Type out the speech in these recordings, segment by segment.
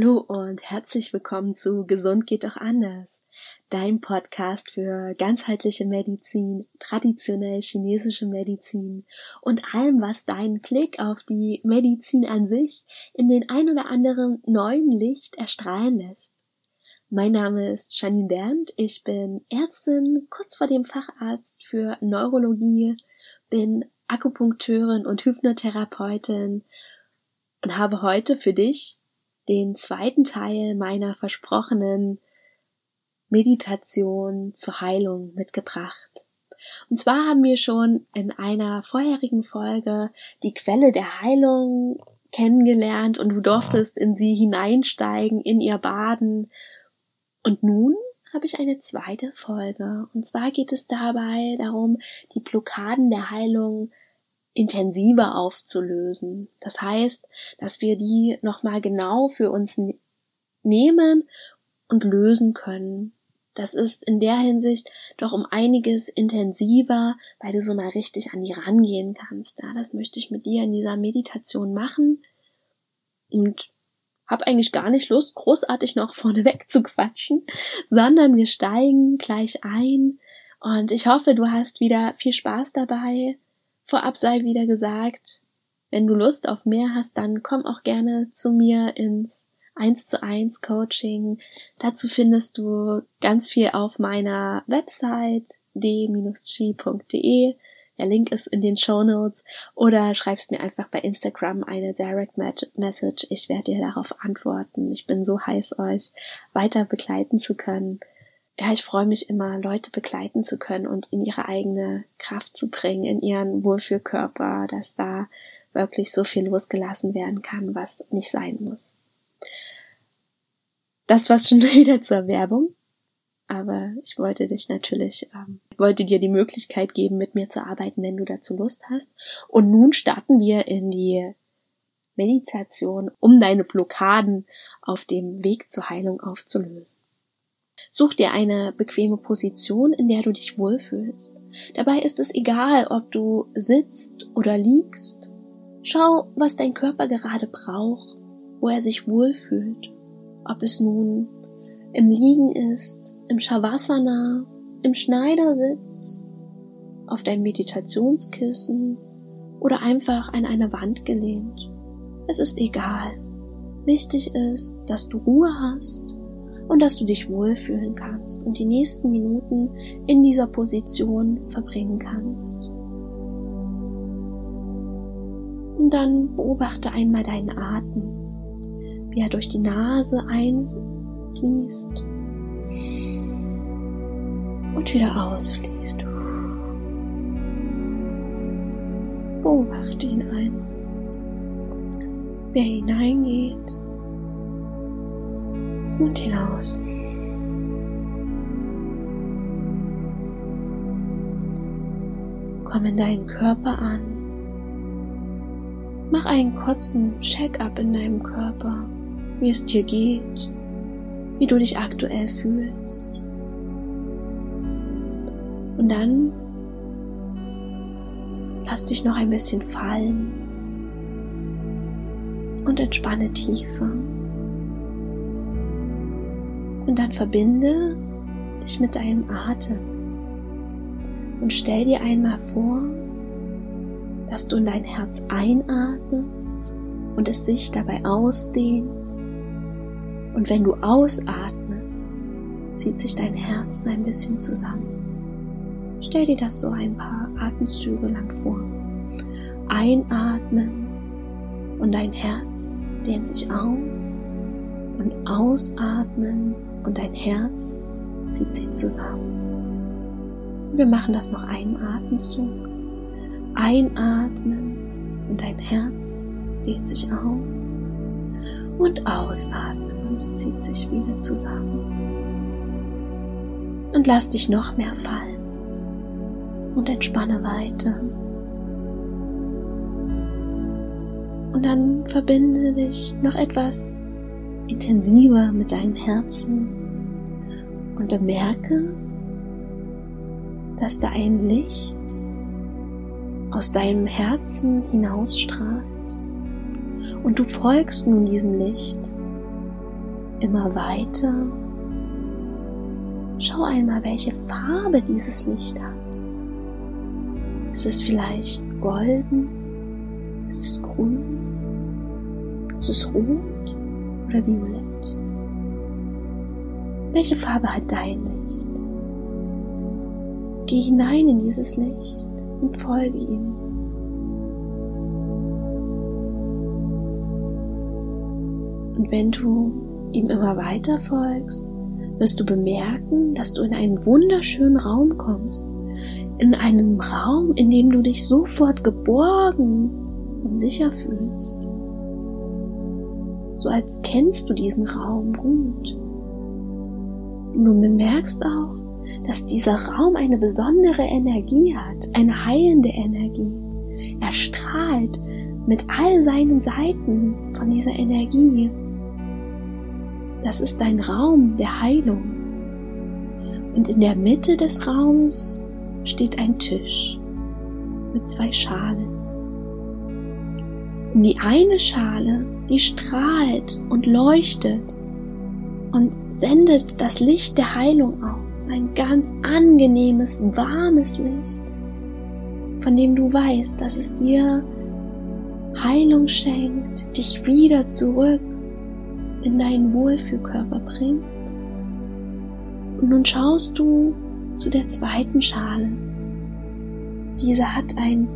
Hallo und herzlich willkommen zu Gesund geht doch anders, dein Podcast für ganzheitliche Medizin, traditionell chinesische Medizin und allem, was deinen Blick auf die Medizin an sich in den ein oder anderen neuen Licht erstrahlen lässt. Mein Name ist Janine Berndt, ich bin Ärztin, kurz vor dem Facharzt für Neurologie, bin Akupunkteurin und Hypnotherapeutin und habe heute für dich den zweiten Teil meiner versprochenen Meditation zur Heilung mitgebracht. Und zwar haben wir schon in einer vorherigen Folge die Quelle der Heilung kennengelernt und du durftest in sie hineinsteigen, in ihr baden. Und nun habe ich eine zweite Folge. Und zwar geht es dabei darum, die Blockaden der Heilung intensiver aufzulösen. Das heißt, dass wir die nochmal genau für uns nehmen und lösen können. Das ist in der Hinsicht doch um einiges intensiver, weil du so mal richtig an die rangehen kannst. Ja, das möchte ich mit dir in dieser Meditation machen und habe eigentlich gar nicht Lust, großartig noch vorneweg zu quatschen, sondern wir steigen gleich ein und ich hoffe, du hast wieder viel Spaß dabei Vorab sei wieder gesagt, wenn du Lust auf mehr hast, dann komm auch gerne zu mir ins 1 zu 1 Coaching. Dazu findest du ganz viel auf meiner Website d-chi.de. Der Link ist in den Show Notes oder schreibst mir einfach bei Instagram eine Direct Message. Ich werde dir darauf antworten. Ich bin so heiß, euch weiter begleiten zu können ja, ich freue mich immer, Leute begleiten zu können und in ihre eigene Kraft zu bringen, in ihren Wohlfühlkörper, dass da wirklich so viel losgelassen werden kann, was nicht sein muss. Das war schon wieder zur Werbung. Aber ich wollte dich natürlich, ähm, wollte dir die Möglichkeit geben, mit mir zu arbeiten, wenn du dazu Lust hast. Und nun starten wir in die Meditation, um deine Blockaden auf dem Weg zur Heilung aufzulösen. Such dir eine bequeme Position, in der du dich wohlfühlst. Dabei ist es egal, ob du sitzt oder liegst. Schau, was dein Körper gerade braucht, wo er sich wohlfühlt. Ob es nun im Liegen ist, im Shavasana, im Schneidersitz, auf deinem Meditationskissen oder einfach an eine Wand gelehnt. Es ist egal. Wichtig ist, dass du Ruhe hast und dass du dich wohlfühlen kannst und die nächsten Minuten in dieser Position verbringen kannst. Und dann beobachte einmal deinen Atem, wie er durch die Nase einfließt und wieder ausfließt. Beobachte ihn ein, wie er hineingeht und hinaus. Komm in deinen Körper an. Mach einen kurzen Check-up in deinem Körper, wie es dir geht, wie du dich aktuell fühlst. Und dann lass dich noch ein bisschen fallen und entspanne tiefer. Und dann verbinde dich mit deinem Atem und stell dir einmal vor, dass du in dein Herz einatmest und es sich dabei ausdehnt. Und wenn du ausatmest, zieht sich dein Herz so ein bisschen zusammen. Stell dir das so ein paar Atemzüge lang vor. Einatmen und dein Herz dehnt sich aus und ausatmen und dein Herz zieht sich zusammen. Wir machen das noch einen Atemzug. Einatmen und dein Herz dehnt sich aus und ausatmen und es zieht sich wieder zusammen. Und lass dich noch mehr fallen und entspanne weiter. Und dann verbinde dich noch etwas intensiver mit deinem Herzen und bemerke, dass da ein Licht aus deinem Herzen hinausstrahlt und du folgst nun diesem Licht immer weiter. Schau einmal, welche Farbe dieses Licht hat. Ist es vielleicht golden? Ist es grün? Ist es rot oder violett? Welche Farbe hat dein Licht? Geh hinein in dieses Licht und folge ihm. Und wenn du ihm immer weiter folgst, wirst du bemerken, dass du in einen wunderschönen Raum kommst. In einen Raum, in dem du dich sofort geborgen und sicher fühlst. So als kennst du diesen Raum gut. Und du bemerkst auch, dass dieser Raum eine besondere Energie hat, eine heilende Energie. Er strahlt mit all seinen Seiten von dieser Energie. Das ist dein Raum der Heilung. Und in der Mitte des Raums steht ein Tisch mit zwei Schalen. Und die eine Schale, die strahlt und leuchtet und sendet das Licht der Heilung aus, ein ganz angenehmes, warmes Licht, von dem du weißt, dass es dir Heilung schenkt, dich wieder zurück in deinen Wohlfühlkörper bringt. Und nun schaust du zu der zweiten Schale. Diese hat ein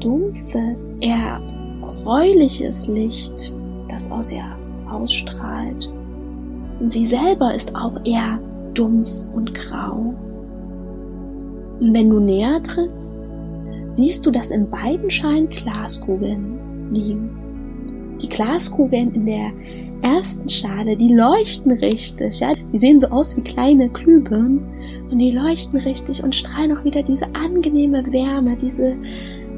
dumpfes, eher gräuliches Licht, das aus ihr ausstrahlt. Und sie selber ist auch eher dumpf und grau. Und wenn du näher trittst, siehst du, dass in beiden Schalen Glaskugeln liegen. Die Glaskugeln in der ersten Schale, die leuchten richtig, ja. Die sehen so aus wie kleine Glühbirnen und die leuchten richtig und strahlen auch wieder diese angenehme Wärme, diese,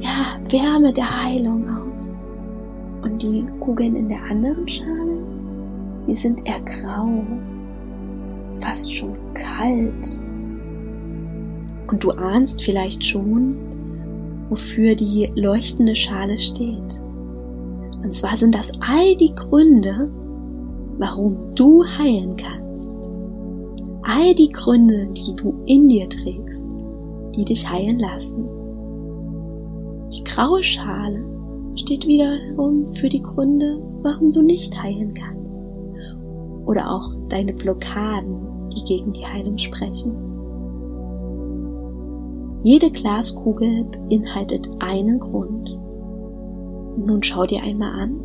ja, Wärme der Heilung aus. Und die Kugeln in der anderen Schale, die sind eher grau, fast schon kalt. Und du ahnst vielleicht schon, wofür die leuchtende Schale steht. Und zwar sind das all die Gründe, warum du heilen kannst. All die Gründe, die du in dir trägst, die dich heilen lassen. Die graue Schale steht wiederum für die Gründe, warum du nicht heilen kannst. Oder auch deine Blockaden, die gegen die Heilung sprechen. Jede Glaskugel beinhaltet einen Grund. Und nun schau dir einmal an,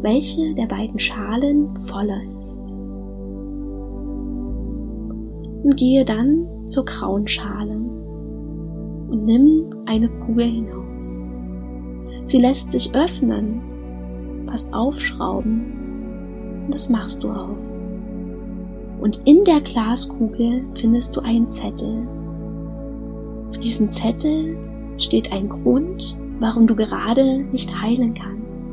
welche der beiden Schalen voller ist. Und gehe dann zur grauen Schale und nimm eine Kugel hinaus. Sie lässt sich öffnen, fast aufschrauben, und das machst du auch. Und in der Glaskugel findest du einen Zettel. Auf diesem Zettel steht ein Grund, warum du gerade nicht heilen kannst.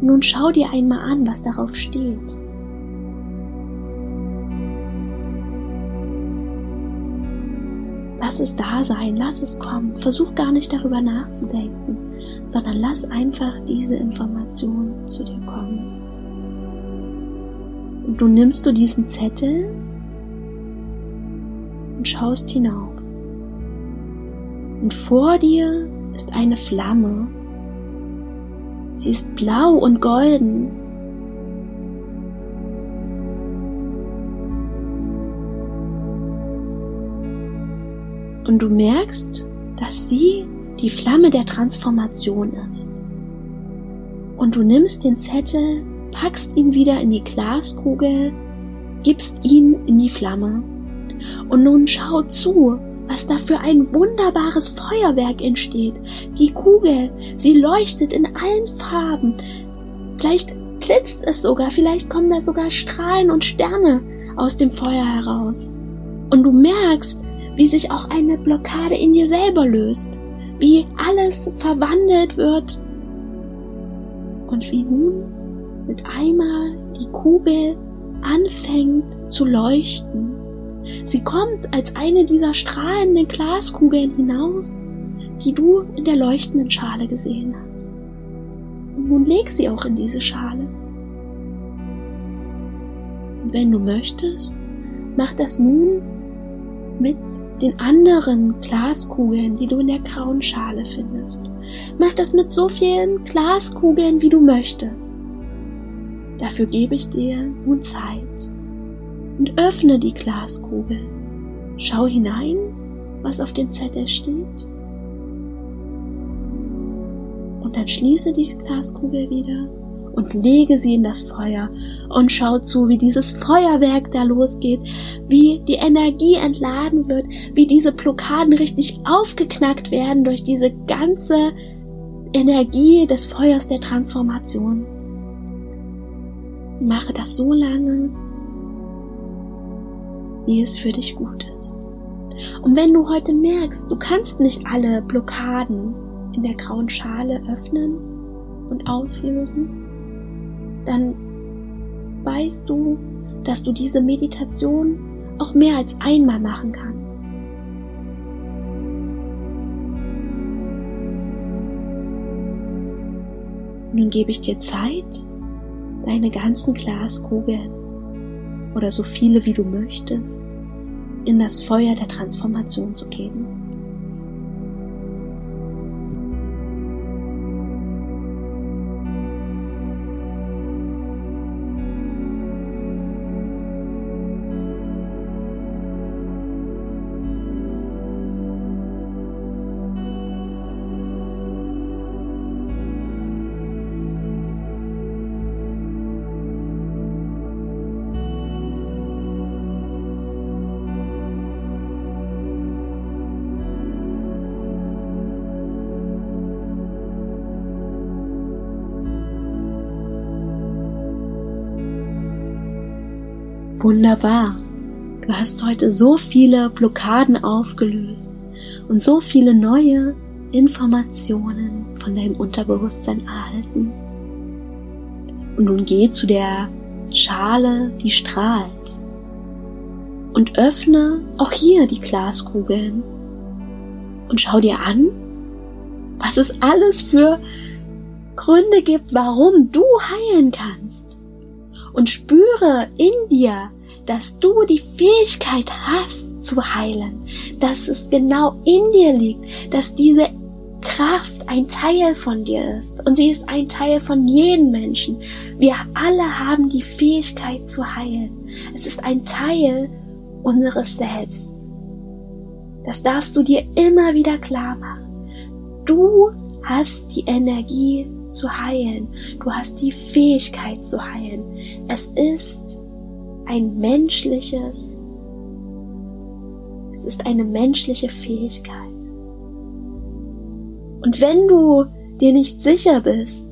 Nun schau dir einmal an, was darauf steht. Lass es da sein, lass es kommen. Versuch gar nicht darüber nachzudenken, sondern lass einfach diese Information zu dir kommen. Und du nimmst du diesen Zettel und schaust hinauf. Und vor dir ist eine Flamme Sie ist blau und golden. Und du merkst, dass sie die Flamme der Transformation ist. Und du nimmst den Zettel, packst ihn wieder in die Glaskugel, gibst ihn in die Flamme. Und nun schau zu, was da für ein wunderbares Feuerwerk entsteht. Die Kugel, sie leuchtet in allen Farben. Vielleicht glitzt es sogar, vielleicht kommen da sogar Strahlen und Sterne aus dem Feuer heraus. Und du merkst, wie sich auch eine Blockade in dir selber löst, wie alles verwandelt wird und wie nun mit einmal die Kugel anfängt zu leuchten Sie kommt als eine dieser strahlenden Glaskugeln hinaus, die du in der leuchtenden Schale gesehen hast. Und nun leg sie auch in diese Schale. Und wenn du möchtest, mach das nun mit den anderen Glaskugeln, die du in der grauen Schale findest. Mach das mit so vielen Glaskugeln, wie du möchtest. Dafür gebe ich dir nun Zeit und öffne die Glaskugel. Schau hinein, was auf dem Zettel steht. Und dann schließe die Glaskugel wieder und lege sie in das Feuer und schau zu, wie dieses Feuerwerk da losgeht, wie die Energie entladen wird, wie diese Blockaden richtig aufgeknackt werden durch diese ganze Energie des Feuers der Transformation. Mache das so lange, wie es für dich gut ist. Und wenn du heute merkst, du kannst nicht alle Blockaden in der grauen Schale öffnen und auflösen, dann weißt du, dass du diese Meditation auch mehr als einmal machen kannst. Nun gebe ich dir Zeit, deine ganzen Glaskugeln oder so viele wie du möchtest in das Feuer der Transformation zu geben. Wunderbar. Du hast heute so viele Blockaden aufgelöst und so viele neue Informationen von deinem Unterbewusstsein erhalten. Und nun geh zu der Schale, die strahlt. Und öffne auch hier die Glaskugeln. Und schau dir an, was es alles für Gründe gibt, warum du heilen kannst und spüre in dir, dass du die Fähigkeit hast zu heilen, dass es genau in dir liegt, dass diese Kraft ein Teil von dir ist und sie ist ein Teil von jedem Menschen. Wir alle haben die Fähigkeit zu heilen. Es ist ein Teil unseres Selbst. Das darfst du dir immer wieder klar machen. Du hast die Energie zu heilen. Du hast die Fähigkeit zu heilen. Es ist ein menschliches, es ist eine menschliche Fähigkeit. Und wenn du dir nicht sicher bist,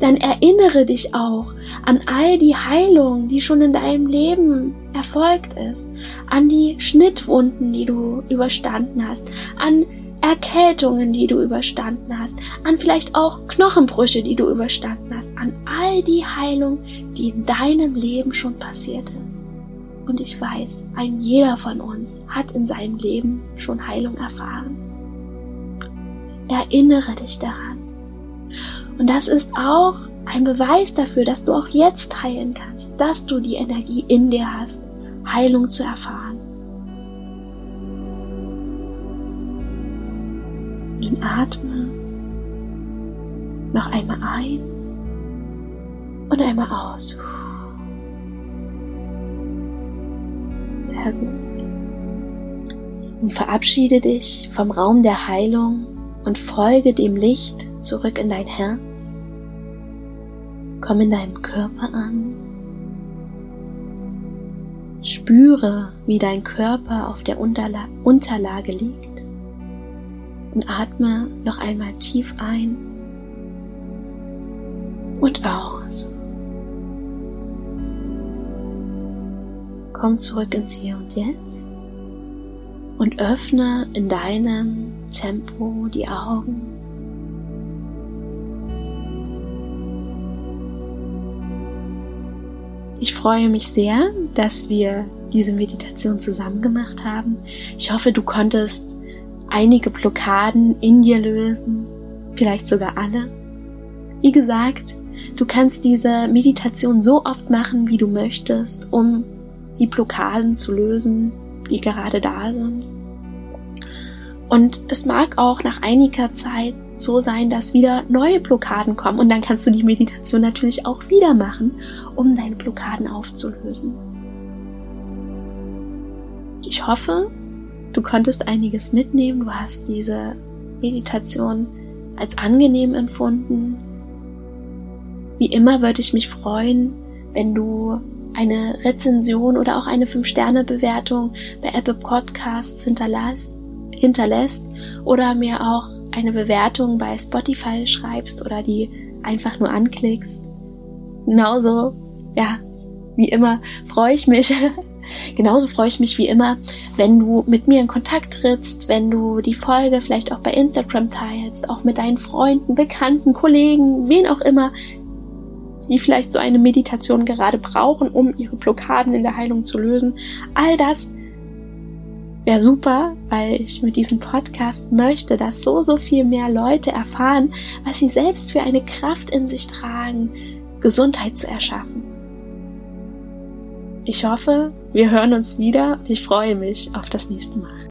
dann erinnere dich auch an all die Heilung, die schon in deinem Leben erfolgt ist, an die Schnittwunden, die du überstanden hast, an Erkältungen, die du überstanden hast, an vielleicht auch Knochenbrüche, die du überstanden hast, an all die Heilung, die in deinem Leben schon passiert ist. Und ich weiß, ein jeder von uns hat in seinem Leben schon Heilung erfahren. Erinnere dich daran. Und das ist auch ein Beweis dafür, dass du auch jetzt heilen kannst, dass du die Energie in dir hast, Heilung zu erfahren. Atme noch einmal ein und einmal aus. Sehr gut. Und verabschiede dich vom Raum der Heilung und folge dem Licht zurück in dein Herz. Komm in deinem Körper an. Spüre, wie dein Körper auf der Unterla Unterlage liegt und atme noch einmal tief ein und aus. Komm zurück ins Hier und Jetzt und öffne in deinem Tempo die Augen. Ich freue mich sehr, dass wir diese Meditation zusammen gemacht haben. Ich hoffe, du konntest einige Blockaden in dir lösen, vielleicht sogar alle. Wie gesagt, du kannst diese Meditation so oft machen, wie du möchtest, um die Blockaden zu lösen, die gerade da sind. Und es mag auch nach einiger Zeit so sein, dass wieder neue Blockaden kommen und dann kannst du die Meditation natürlich auch wieder machen, um deine Blockaden aufzulösen. Ich hoffe, du konntest einiges mitnehmen, du hast diese Meditation als angenehm empfunden. Wie immer würde ich mich freuen, wenn du eine Rezension oder auch eine 5-Sterne-Bewertung bei Apple Podcasts hinterlässt, oder mir auch eine Bewertung bei Spotify schreibst oder die einfach nur anklickst. Genauso, ja, wie immer freue ich mich. Genauso freue ich mich wie immer, wenn du mit mir in Kontakt trittst, wenn du die Folge vielleicht auch bei Instagram teilst, auch mit deinen Freunden, Bekannten, Kollegen, wen auch immer, die vielleicht so eine Meditation gerade brauchen, um ihre Blockaden in der Heilung zu lösen. All das wäre super, weil ich mit diesem Podcast möchte, dass so, so viel mehr Leute erfahren, was sie selbst für eine Kraft in sich tragen, Gesundheit zu erschaffen. Ich hoffe, wir hören uns wieder und ich freue mich auf das nächste Mal.